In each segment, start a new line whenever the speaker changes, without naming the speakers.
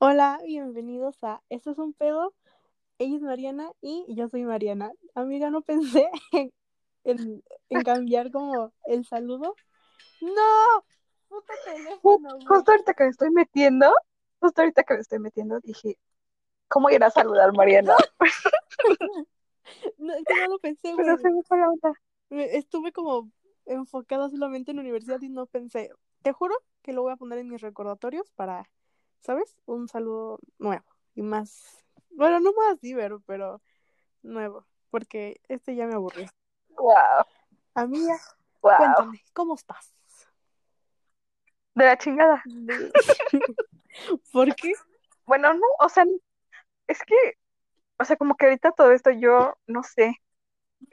Hola, bienvenidos a Esto es un pedo. Ella es Mariana y yo soy Mariana. Amiga, no pensé en, en- en cambiar como el saludo. ¡No! ¡Puto teléfono, güey!
Justo ahorita que me estoy metiendo, justo ahorita que me estoy metiendo, dije, ¿cómo ir a saludar Mariana?
No, es que no lo pensé,
Pero se me fue la onda.
Estuve como enfocada solamente en la universidad y no pensé. Te juro que lo voy a poner en mis recordatorios para, ¿sabes? Un saludo nuevo y más. Bueno, no más divertido, pero nuevo. Porque este ya me aburrió.
Wow,
Amiga,
wow.
cuéntame, ¿cómo estás?
De la chingada.
¿Por qué?
Bueno, no, o sea, es que, o sea, como que ahorita todo esto yo no sé,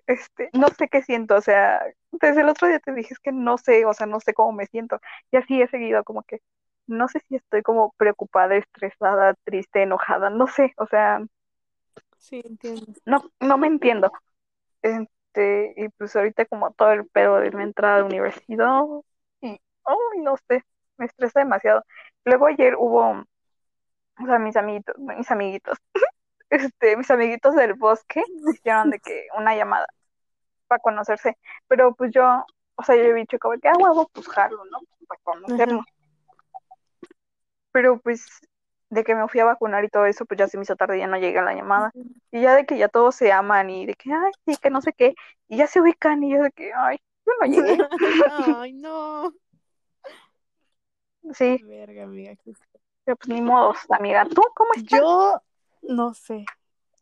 este, no sé qué siento, o sea, desde el otro día te dije, es que no sé, o sea, no sé cómo me siento. Y así he seguido, como que, no sé si estoy como preocupada, estresada, triste, enojada, no sé, o sea,
Sí, entiendo.
no, no me entiendo. Este, y pues ahorita como todo el pedo de la entrada a la universidad, y, ay, no sé, me estresa demasiado. Luego ayer hubo, o sea, mis amiguitos, mis amiguitos, este, mis amiguitos del bosque hicieron de que una llamada para conocerse, pero pues yo, o sea, yo he dicho como que, ah, huevo, pues jalo, ¿no? Para conocernos. Pero pues de que me fui a vacunar y todo eso, pues ya se me hizo tarde, ya no llegué a la llamada. Y ya de que ya todos se aman y de que, ay, sí, que no sé qué, y ya se ubican y yo de que, ay, yo no llegué.
Ay, no.
Sí,
Verga, amiga.
pero pues ni modo, amiga. ¿Tú cómo estás?
Yo no sé,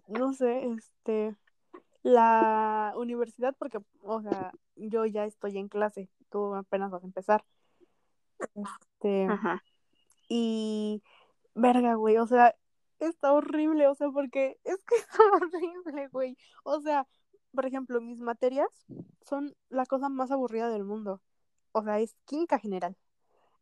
no sé, este, la universidad, porque, o sea, yo ya estoy en clase, tú apenas vas a empezar. Este,
Ajá.
Y, verga, güey, o sea, está horrible, o sea, porque es que está horrible, güey. O sea, por ejemplo, mis materias son la cosa más aburrida del mundo. O sea, es química general,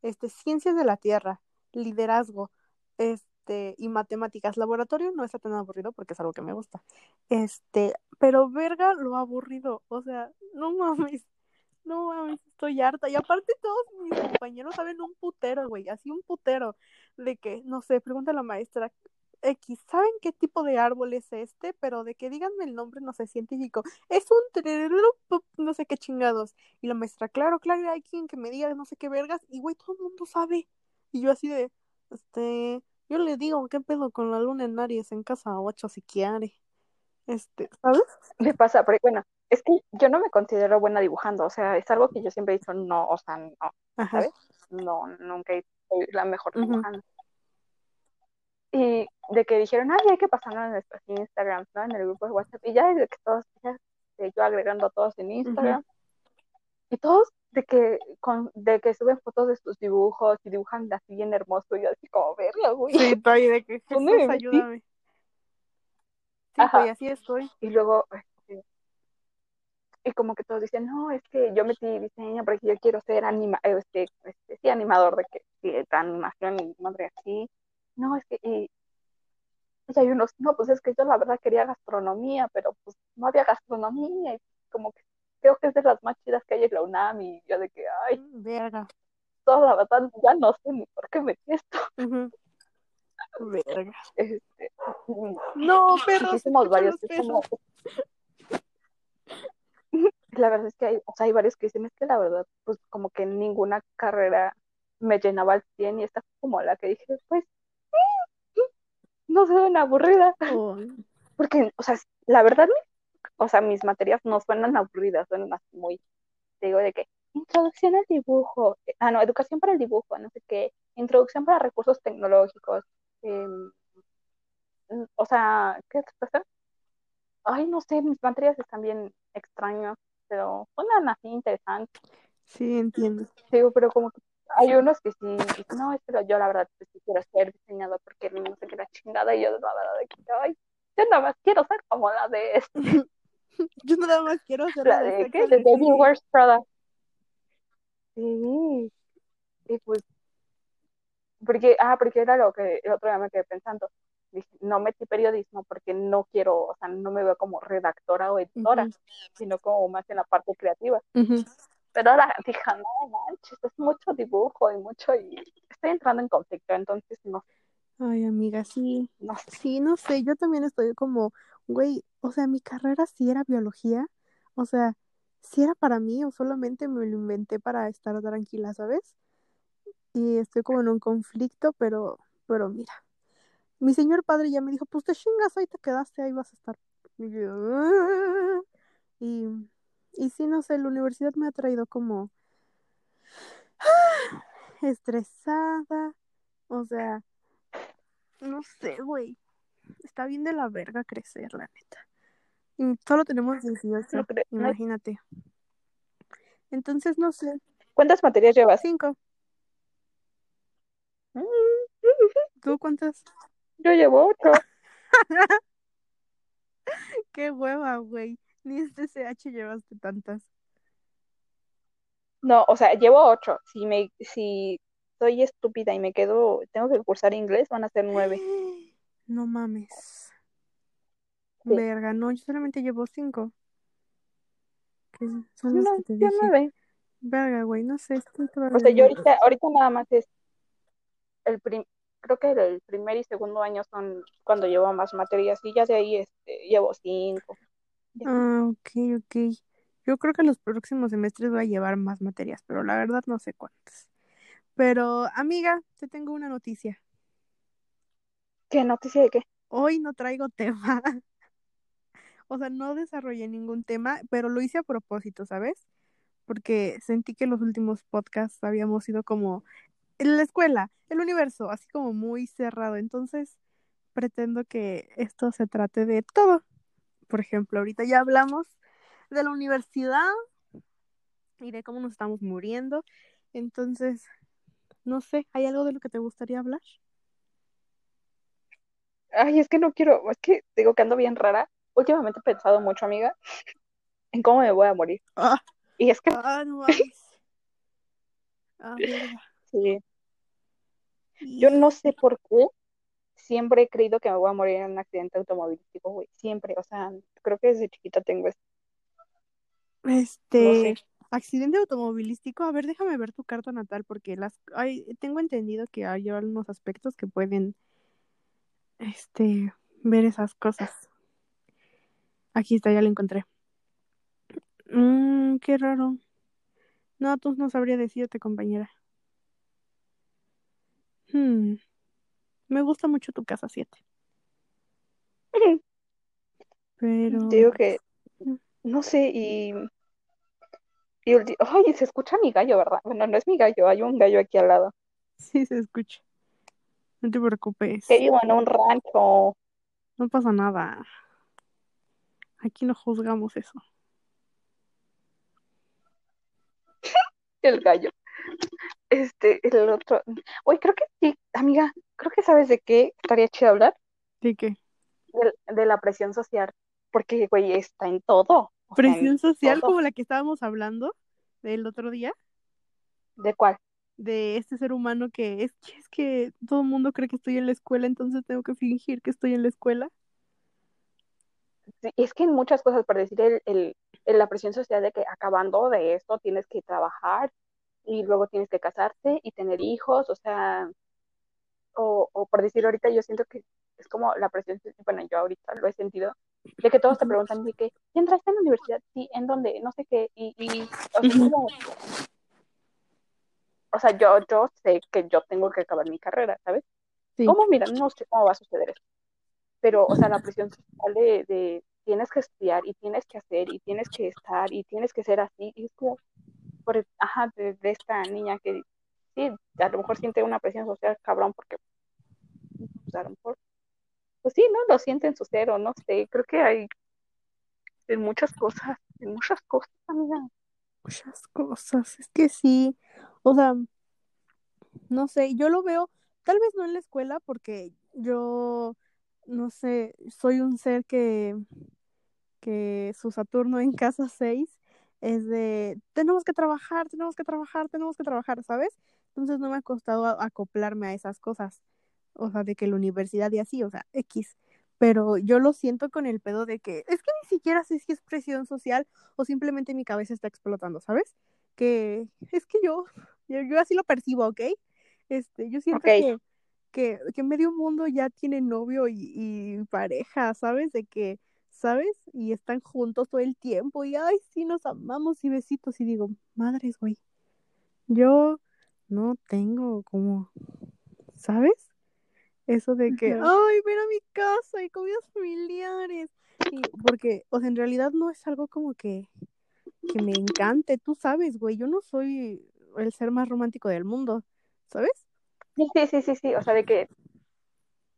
este, ciencias de la tierra, liderazgo, este, y matemáticas. Laboratorio no está tan aburrido porque es algo que me gusta. Este, pero verga lo aburrido, o sea, no mames. No mames, estoy harta. Y aparte todos mis compañeros saben un putero, güey, así un putero. De que, no sé, pregunta la maestra X, ¿saben qué tipo de árbol es este? Pero de que díganme el nombre, no sé, científico. Es un no sé qué chingados. Y la maestra, claro, claro, hay quien que me diga no sé qué vergas. Y güey, todo el mundo sabe. Y yo así de, este, yo le digo, ¿qué pedo con la luna en Aries en casa 8 si quiere? Este, ¿sabes?
Me pasa, pero bueno, es que yo no me considero buena dibujando, o sea, es algo que yo siempre he dicho, no, o sea, no,
Ajá.
¿sabes? No, nunca he- soy la mejor dibujando. Y de que dijeron, ay, hay que pasarlo en nuestros Instagram, ¿no? En el grupo de WhatsApp. Y ya desde que todos, ya, yo agregando a todos en Instagram. Y todos de que, con, de que suben fotos de sus dibujos y dibujan así bien hermoso. Y yo así como, verga, güey.
Sí, estoy de que
¿Dónde
Jesús, ayúdame. Sí,
Ajá.
güey, así estoy.
Y luego, y como que todos dicen, no, es que yo metí diseño porque yo quiero ser anima este, este, sí, animador de que de animación y madre así. No, es que, y, y hay unos, no, pues es que yo la verdad quería gastronomía, pero pues no había gastronomía y como que creo que es de las más chidas que hay en la UNAM y yo de que, ay,
Verga.
toda la verdad ya no sé ni por qué metí esto.
Verga.
Este,
No,
somos
escucho
varios la verdad es que hay, o sea, hay varios que dicen, es que la verdad, pues como que ninguna carrera me llenaba al 100 y esta fue como la que dije, pues, no se ven aburrida,
Oh,
porque, o sea, la verdad, o sea, mis materias no suenan aburridas, suenan así muy, te digo de que, introducción al dibujo, eh, ah, no, educación para el dibujo, no sé qué, introducción para recursos tecnológicos, em, o sea, ¿qué otra cosa? Ay, no sé, mis materias están bien extrañas, pero suenan así interesantes.
sí, entiendo.
Digo, pero como que hay unos que sí, dicen, no, es que yo la verdad pues, sí quiero ser diseñador porque no sé qué la chingada, y yo la verdad de que, ay, yo nada más quiero ser como la de este,
Yo nada más quiero hacer
la
de
de, ¿qué? De Baby. Wears Prada. Sí, y pues, porque, ah, porque era lo que el otro día me quedé pensando, dije, no metí periodismo porque no quiero, o sea, no me veo como redactora o editora, sino como más en la parte creativa.
ujú.
Pero ahora dije, no manches, es mucho dibujo y mucho, y estoy entrando en conflicto, entonces no.
Ay, amiga, sí.
No sé.
Sí, no sé, yo también estoy como, güey, o sea, mi carrera sí era biología, o sea, sí era para mí o solamente me lo inventé para estar tranquila, ¿sabes? Y estoy como en un conflicto, pero, pero mira, mi señor padre ya me dijo, pues te chingas, ahí te quedaste, ahí vas a estar. Y yo, "Ah". y, y sí, no sé, la universidad me ha traído como estresada, o sea, no sé, güey, está bien de la verga crecer, la neta. Y solo tenemos 18,
No creo- no hay-
imagínate. Entonces, no sé,
¿Cuántas materias llevas?
cinco.
Mm,
¿Tú cuántas?
Yo llevo ocho.
Qué hueva, güey. Ni este CH llevaste tantas.
No, o sea, llevo ocho. Si me, si soy estúpida y me quedo, tengo que cursar inglés, van a ser nueve.
No mames.
Sí.
Verga, no, yo solamente llevo cinco. Que son los
No,
que te
yo
dije.
nueve.
Verga, güey, no sé, estoy
O sea, yo ahorita, ahorita nada más es el prim, creo que el primer y segundo año son cuando llevo más materias y ya de ahí este, llevo cinco.
Ah, ok, ok. Yo creo que los próximos semestres voy a llevar más materias, pero la verdad no sé cuántas. Pero, amiga, te tengo una noticia.
¿Qué noticia de qué?
Hoy no traigo tema. O sea, no desarrollé ningún tema, pero lo hice a propósito, ¿sabes? Porque sentí que los últimos podcasts habíamos sido como la escuela, el universo, así como muy cerrado. Entonces, pretendo que esto se trate de todo. Por ejemplo, ahorita ya hablamos de la universidad y de cómo nos estamos muriendo. Entonces, no sé, ¿hay algo de lo que te gustaría hablar?
Ay, es que no quiero, es que digo que ando bien rara. Últimamente he pensado mucho, amiga, en cómo me voy a morir.
Ah,
Y es que
ah, no. Ah,
sí, yo no sé por qué siempre he creído que me voy a morir en un accidente automovilístico, güey. Siempre, o sea, creo que desde chiquita tengo esto.
Este,
No sé.
accidente automovilístico. A ver, déjame ver tu carta natal porque las hay, tengo entendido que hay algunos aspectos que pueden este ver esas cosas. Aquí está, ya lo encontré. Mm, qué raro. No, tú no sabría decirte, compañera. Hmm, Me gusta mucho tu casa 7, pero
Te digo que, no sé, y, y ay, se escucha mi gallo, ¿verdad? Bueno, no es mi gallo, hay un gallo aquí al lado.
sí se escucha. No te preocupes.
Que vivo en un rancho.
No pasa nada. Aquí no juzgamos eso.
El gallo. Este, el otro. Oye, creo que sí, amiga, creo que sabes de qué estaría chido hablar.
¿De qué?
De, de la presión social. Porque, güey, está en todo. O sea, en
Presión social
todo.
como la que estábamos hablando del otro día.
¿De cuál?
de este ser humano que es que es que todo el mundo cree que estoy en la escuela, entonces tengo que fingir que estoy en la escuela.
Sí, es que en muchas cosas, por decir, el, el, el- la presión social de que acabando de esto tienes que trabajar y luego tienes que casarte y tener hijos, o sea, o, o por decir ahorita yo siento que es como la presión, bueno, yo ahorita lo he sentido, de que todos te preguntan de que, ¿y entraste en la universidad? Sí, ¿en dónde? No sé qué, y, y o sea, es
Ujú.
como, o sea, yo, yo sé que yo tengo que acabar mi carrera, ¿sabes?
Sí.
¿Cómo? Mira, no sé cómo va a suceder eso. Pero, o sea, la presión social de, de tienes que estudiar y tienes que hacer y tienes que estar y tienes que ser así. Y es como, por, ajá, de, esta niña que sí, a lo mejor siente una presión social cabrón porque, pues a pues sí, ¿no? Lo siente en su ser o no sé. Creo que hay en muchas cosas, en muchas cosas, amiga.
Muchas cosas. Es que sí. O sea, no sé, yo lo veo, tal vez no en la escuela, porque yo, no sé, soy un ser que, que su Saturno en casa 6 es de, tenemos que trabajar, tenemos que trabajar, tenemos que trabajar, ¿sabes? Entonces no me ha costado a- acoplarme a esas cosas. O sea, de que la universidad y así, o sea, X. Pero yo lo siento con el pedo de que es que ni siquiera sé si es presión social o simplemente mi cabeza está explotando, ¿sabes? Que es que yo, yo, yo así lo percibo, ¿ok? Este, yo siento que, que, que medio mundo ya tiene novio y, y pareja, ¿sabes? De que, ¿sabes? Y están juntos todo el tiempo y, ay, sí, nos amamos y besitos. Y digo, madres, güey, yo no tengo como, ¿sabes? Eso de que, ay, ven a mi casa y comidas familiares. Y porque, o sea, en realidad no es algo como que, que me encante, tú sabes, güey, yo no soy el ser más romántico del mundo, ¿sabes?
Sí, sí, sí, sí, sí, o sea, de que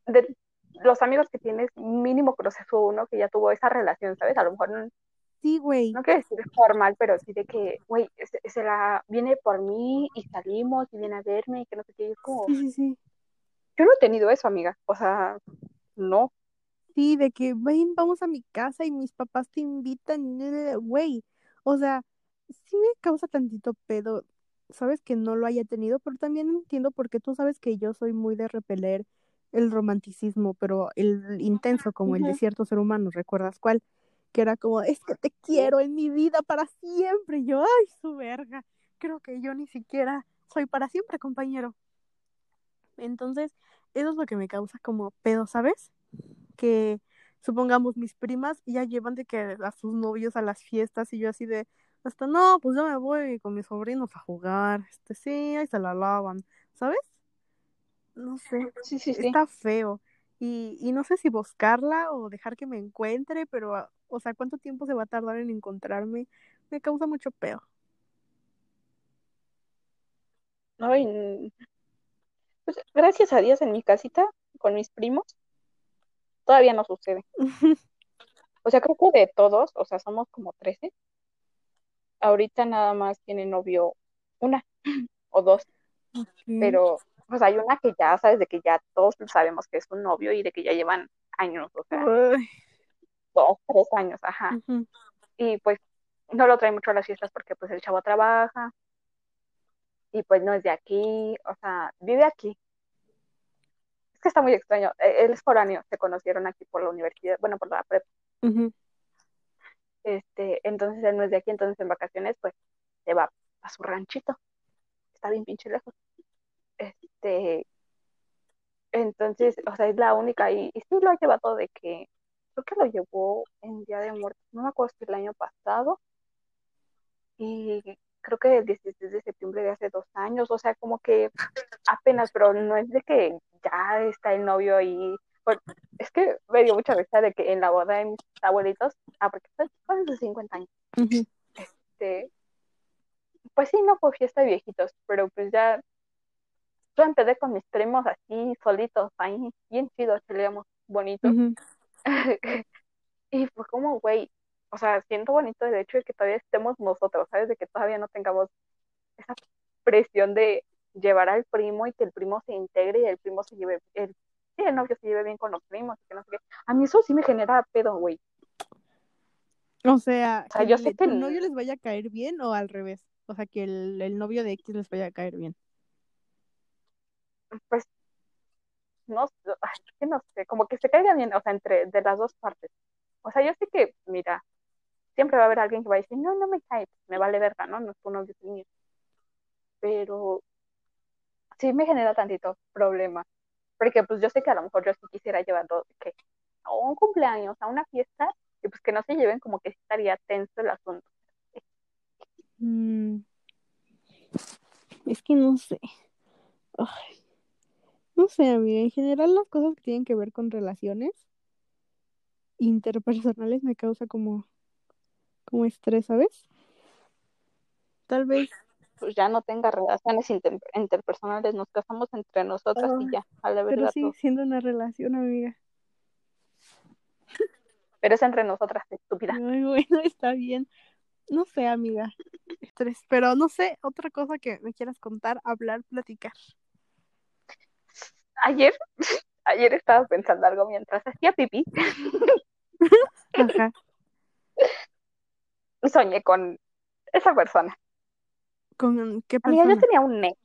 de los amigos que tienes, mínimo conoces uno que ya tuvo esa relación, ¿sabes? A lo mejor no,
Sí, güey.
no quiero decir formal, pero sí de que, güey, se, se la viene por mí y salimos y viene a verme y que no sé qué, y es como,
Sí, sí, sí.
yo no he tenido eso, amiga, o sea, no,
Sí, de que, ven, vamos a mi casa y mis papás te invitan, güey. O sea, sí me causa tantito pedo, sabes que no lo haya tenido, pero también entiendo porque tú sabes que yo soy muy de repeler el romanticismo, pero el intenso como el de
Ujú.
cierto ser humano, ¿recuerdas cuál? Que era como, es que te quiero en mi vida para siempre. Y yo, ay, su verga. Creo que yo ni siquiera soy para siempre, compañero. Entonces, eso es lo que me causa como pedo, ¿sabes? Que supongamos mis primas ya llevan de que a sus novios a las fiestas y yo así de, hasta no, pues yo me voy con mis sobrinos a jugar, este sí, ahí se la lavan, ¿sabes? No sé,
sí, sí, sí,
está feo. Y, y no sé si buscarla o dejar que me encuentre, pero, ah, o sea, ¿cuánto tiempo se va a tardar en encontrarme? Me causa mucho pedo.
no, y, pues gracias a Dios en mi casita, con mis primos, todavía no sucede, o sea, creo que de todos, o sea, somos como 13, ahorita nada más tiene novio una o dos, pero pues hay una que ya sabes de que ya todos sabemos que es un novio y de que ya llevan años, o sea, dos, tres años, ajá. Y pues no lo trae mucho a las fiestas porque pues el chavo trabaja y pues no es de aquí, o sea, vive aquí. Es que está muy extraño. E- Él es foráneo, se conocieron aquí por la universidad, bueno, por la prepa. Este, entonces él no es de aquí, entonces en vacaciones pues se va a su ranchito. Está bien pinche lejos. Este, entonces, o sea, es la única y, y sí lo ha llevado de que creo que lo llevó en Día de Muertos, no me acuerdo si el año pasado y creo que el 16 de septiembre de hace dos años, o sea, como que apenas, pero no es de que ya está el novio ahí. Pues, es que me dio mucha risa de que en la boda de mis abuelitos, ah, porque son sus 50 años, este, pues sí, no fue fiesta de viejitos, pero pues ya yo empecé con mis primos así, solitos, ahí, bien chidos, cheleamos bonito.
ujú.
y fue como, güey, o sea, siento bonito el hecho de que todavía estemos nosotros, ¿sabes? De que todavía no tengamos esa presión de llevar al primo y que el primo se integre y el primo se lleve, el, sí, el novio se lleve bien con los primos y que no sé qué. A mí eso sí me genera pedo, güey.
O sea,
O sea,
que
yo sé
le-
que
tu novio les vaya a caer bien o al revés. O sea, que el, el novio de X les vaya a caer bien.
Pues no, ay, no sé, como que se caigan bien, o sea, entre de las dos partes. O sea, yo sé que, mira, siempre va a haber alguien que va a decir, no, no me cae, me vale verga, ¿no? No es es mío. Pero sí me genera tantito problema. Porque pues yo sé que a lo mejor yo sí quisiera llevarlo que a un cumpleaños, a una fiesta, y pues que no se lleven como que estaría tenso el asunto.
Mm, es que no sé. Ay, no sé, amiga. En general, las cosas que tienen que ver con relaciones interpersonales me causa como, como estrés, ¿sabes? Tal vez.
Pues ya no tenga relaciones inter interpersonales, nos casamos entre nosotras y
Ay,
ya, a la
pero
verdad
sigue
todo.
siendo una relación, amiga.
Pero es entre nosotras, estúpida.
Ay, bueno, está bien. No sé, amiga. Estrés. Pero no sé, otra cosa que me quieras contar, hablar, platicar.
Ayer, ayer estaba pensando algo mientras hacía pipí,
Ajá.
soñé con esa persona.
¿Con qué
Amiga, yo
persona?
tenía un ex,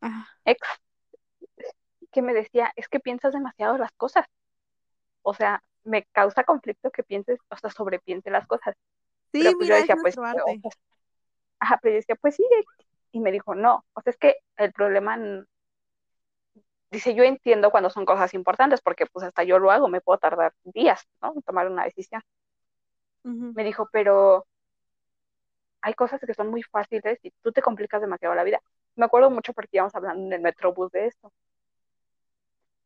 Ah,
ex que me decía, es que piensas demasiado las cosas. O sea, me causa conflicto que pienses, o sea, sobrepiense las cosas.
Sí,
Pero pues yo decía, pues, sea, ajá, pero yo decía, pues sí. Y me dijo, no, o sea, es que el problema, dice, yo entiendo cuando son cosas importantes, porque pues hasta yo lo hago, me puedo tardar días, ¿no? En tomar una decisión. Me dijo, pero hay cosas que son muy fáciles y tú te complicas demasiado la vida. Me acuerdo mucho porque íbamos hablando en el metrobús de esto.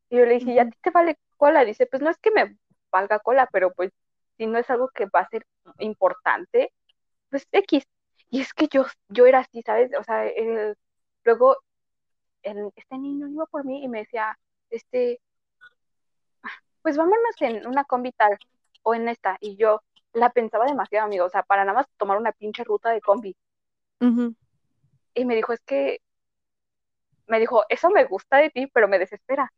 Y yo le dije, ¿y a ti te vale cola? Dice, pues no es que me valga cola, pero pues si no es algo que va a ser importante, pues X. Y es que yo, yo era así, ¿sabes? O sea, el- luego el- este niño iba por mí y me decía, este, pues vámonos en una combi tal o en esta. Y yo la pensaba demasiado, amigo, o sea, para nada más tomar una pinche ruta de combi. Y me dijo, es que, me dijo, eso me gusta de ti, pero me desespera.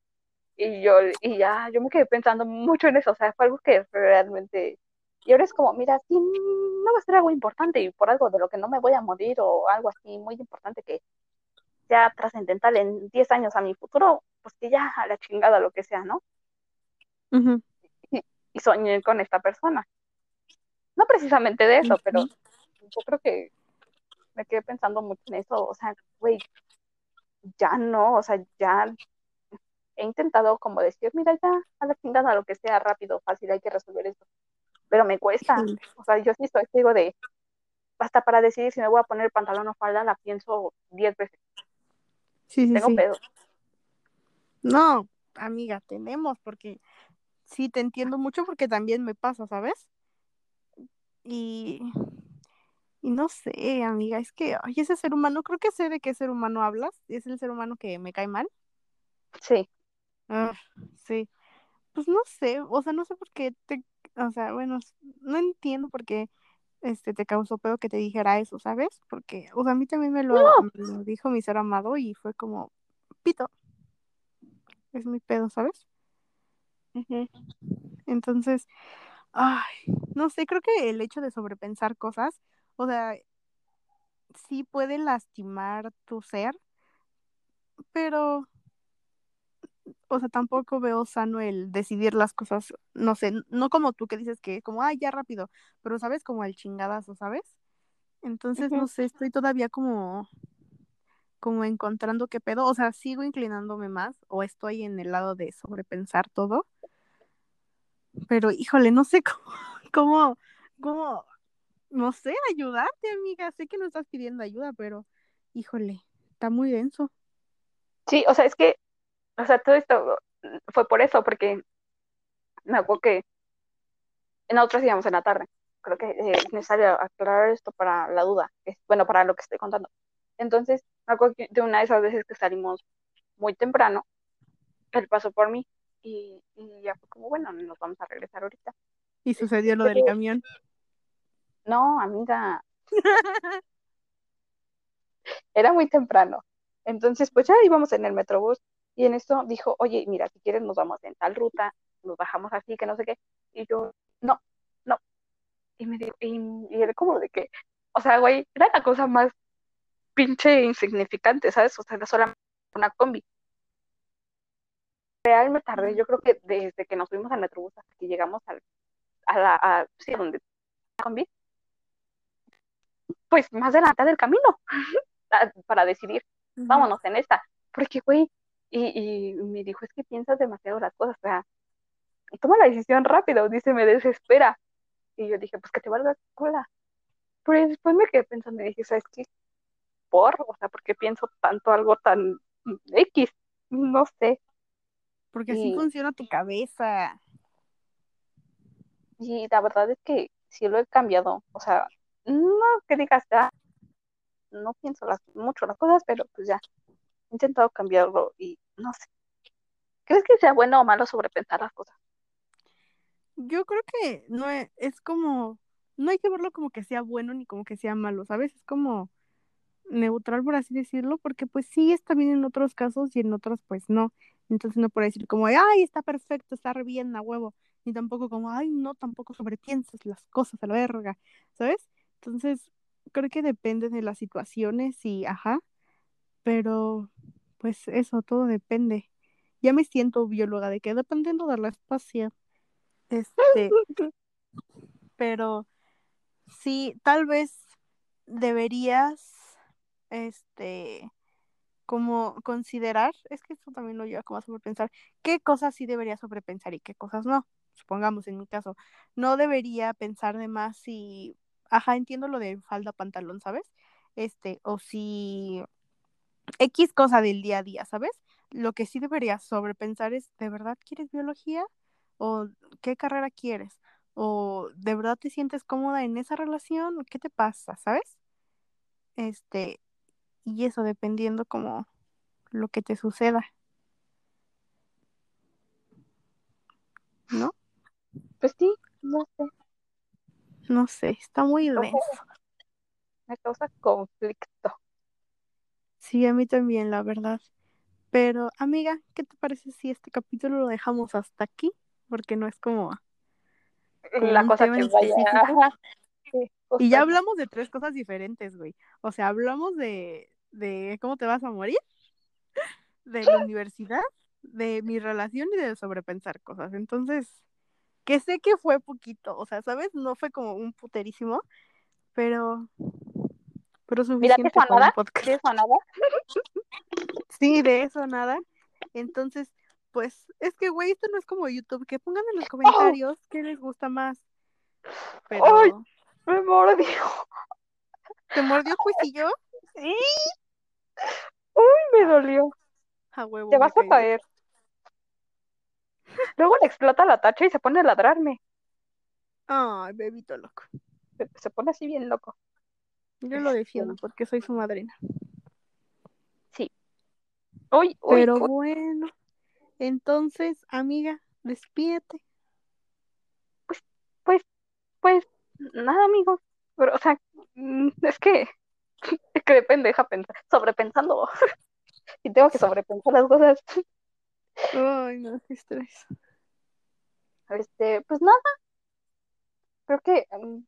Y yo, y ya, yo me quedé pensando mucho en eso, o sea, fue algo que realmente, y ahora es como, mira, si no va a ser algo importante y por algo de lo que no me voy a morir o algo así muy importante que sea trascendental en 10 años a mi futuro, pues que ya a la chingada lo que sea, ¿no? Y, y soñé con esta persona. No precisamente de eso, pero yo creo que me quedé pensando mucho en eso, o sea, güey, ya no, o sea, ya he intentado como decir, mira, ya a la chingada lo que sea rápido, fácil, hay que resolver esto pero me cuesta. O sea, yo sí estoy digo de, hasta para decidir si me voy a poner pantalón o falda, la pienso diez veces.
Sí, sí,
Tengo
sí.
pedo.
No, amiga, tenemos, porque sí te entiendo mucho porque también me pasa, ¿sabes? Y, y no sé, amiga, es que, ay, ese ser humano, creo que sé de qué ser humano hablas, es el ser humano que me cae mal.
Sí.
Ah, sí, pues no sé, o sea, no sé por qué te, o sea, bueno, no entiendo por qué este te causó pedo que te dijera eso, ¿sabes? Porque, o sea, a mí también me lo,
No.
me lo dijo mi ser amado y fue como, pito, es mi pedo, ¿sabes? Entonces, ay, no sé, creo que el hecho de sobrepensar cosas, o sea, sí puede lastimar tu ser, pero, o sea, tampoco veo sano el decidir las cosas, no sé, no como tú que dices que como, ay, ya rápido, pero sabes, como el chingadazo, ¿sabes? Entonces, no sé, estoy todavía como, como encontrando qué pedo, o sea, sigo inclinándome más o estoy en el lado de sobrepensar todo, pero híjole, no sé cómo, cómo, cómo, no sé, ayudarte, amiga, sé que no estás pidiendo ayuda, pero híjole, está muy denso.
Sí, o sea, es que, o sea, todo esto fue por eso, porque me acuerdo que nosotros íbamos en la tarde. Creo que eh, es necesario aclarar esto para la duda, es, bueno, para lo que estoy contando. Entonces, me acuerdo que de una de esas veces que salimos muy temprano, él pasó por mí y, y ya fue como, bueno, nos vamos a regresar ahorita.
Y sucedió
Este,
lo del camión.
no, amiga, era muy temprano. Entonces, pues ya íbamos en el metrobús y en esto dijo, oye, mira, si quieres nos vamos en tal ruta, nos bajamos así, que no sé qué. Y yo, no, no. Y me dijo, y, y era como de que, o sea, güey, era la cosa más pinche insignificante, ¿sabes? O sea, era solamente una combi. Real me tardé, yo creo que desde que nos subimos al metrobús hasta que llegamos al, a la, a, sí, donde la combi, pues más de la mitad del camino para decidir, vámonos en esta. Porque, güey, y, y me dijo, es que piensas demasiado las cosas, o sea, toma la decisión rápido, dice, me desespera. Y yo dije, pues que te valga cola. Pero después me quedé pensando y dije, ¿sabes qué? Por, o sea, ¿por qué pienso tanto algo tan X? No sé.
Porque así
Y,
funciona tu cabeza.
y la verdad es que sí lo he cambiado. O sea, no que digas, ah, no pienso las, mucho las cosas, pero pues ya, he intentado cambiarlo y no sé. ¿Crees que sea bueno o malo sobrepensar las cosas?
Yo creo que no es, es como, no hay que verlo como que sea bueno ni como que sea malo, ¿sabes? Es como neutral, por así decirlo, porque pues sí está bien en otros casos y en otros pues no. Entonces no puedo decir como, ay, está perfecto, está re bien a huevo. Ni tampoco como, ay, no, tampoco sobrepiensas las cosas a la verga, ¿sabes? Entonces, creo que depende de las situaciones y, ajá, pero pues eso, todo depende. Ya me siento bióloga de que dependiendo de la especie, este, pero sí, tal vez deberías, este, como considerar, es que esto también lo lleva como a sobrepensar, qué cosas sí debería sobrepensar y qué cosas no. Supongamos en mi caso, no debería pensar de más si, ajá, entiendo lo de falda pantalón, ¿sabes? Este, o si X cosa del día a día, ¿sabes? Lo que sí debería sobrepensar es, ¿de verdad quieres biología? ¿O qué carrera quieres? ¿O de verdad te sientes cómoda en esa relación? ¿Qué te pasa? ¿Sabes? Este, y eso dependiendo como lo que te suceda. ¿No?
Pues sí, no sé.
No sé, está muy denso.
Me causa conflicto.
Sí, a mí también, la verdad. Pero, amiga, ¿qué te parece si este capítulo lo dejamos hasta aquí? Porque no es como, como
La cosa que vaya. Sí,
Y ya hablamos de tres cosas diferentes, güey. O sea, hablamos de, de cómo te vas a morir, de la universidad, de mi relación y de sobrepensar cosas. Entonces, que sé que fue poquito, o sea, ¿sabes? No fue como un puterísimo, pero, pero
Mira, de
suficiente
eso a
para un
nada,
podcast.
de eso nada.
Sí, de eso nada. Entonces, pues, es que, güey, esto no es como YouTube, que pongan en los comentarios qué les gusta más. Pero,
¡Ay! Me mordió.
¿te mordió juicillo?
Sí. Uy, me dolió.
A huevo,
Te vas a caer. Luego le explota la tacha y se pone a ladrarme.
Ay, bebito loco.
Se, se pone así bien loco.
Yo lo defiendo porque soy su madrina.
Sí. Uy, uy,
Pero bueno, entonces, amiga, despídete.
Pues, pues, nada, amigos. Pero, o sea, mm, es que, es que de pendeja pensar, sobrepensando. y tengo que sobrepensar las cosas.
Ay, no, qué estrés.
Este, pues nada. Creo que, mm,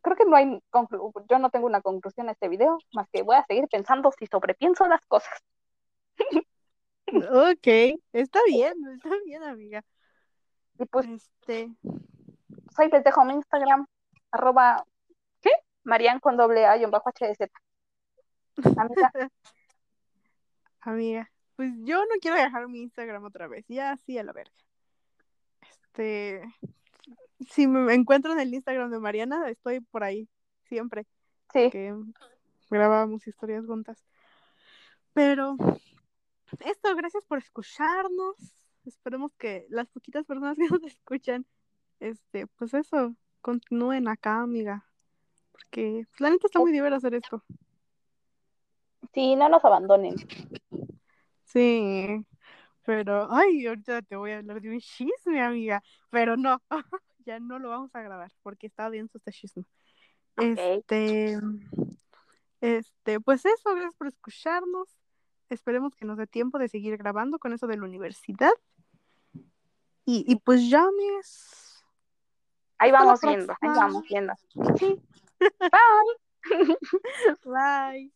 creo que no hay yo no tengo una conclusión a este video, más que voy a seguir pensando si sobrepienso las cosas.
Ok, está bien, está bien, amiga.
Y pues,
Este,
pues ahí les dejo mi Instagram, arroba, ¿qué? Marian con doble A y un bajo HDZ. Amiga,
amiga, pues yo no quiero dejar mi Instagram otra vez, ya sí a la verga. Este, si me encuentro en el Instagram de Mariana, estoy por ahí, siempre,
sí,
que grabábamos historias juntas. Pero esto, gracias por escucharnos. Esperemos que las poquitas personas que nos escuchan, este, pues eso, continúen acá, amiga. Porque pues, la neta está muy divertido hacer esto.
sí, no nos abandonen.
Sí, pero, ay, ahorita te voy a hablar de un chisme, amiga. Pero no, ya no lo vamos a grabar porque está denso este chisme.
Ok.
Este, este, pues eso, gracias por escucharnos. Esperemos que nos dé tiempo de seguir grabando con eso de la universidad. Y, y pues ya, amigas.
Ahí vamos viendo, ahí vamos viendo. Sí. Bye.
Bye.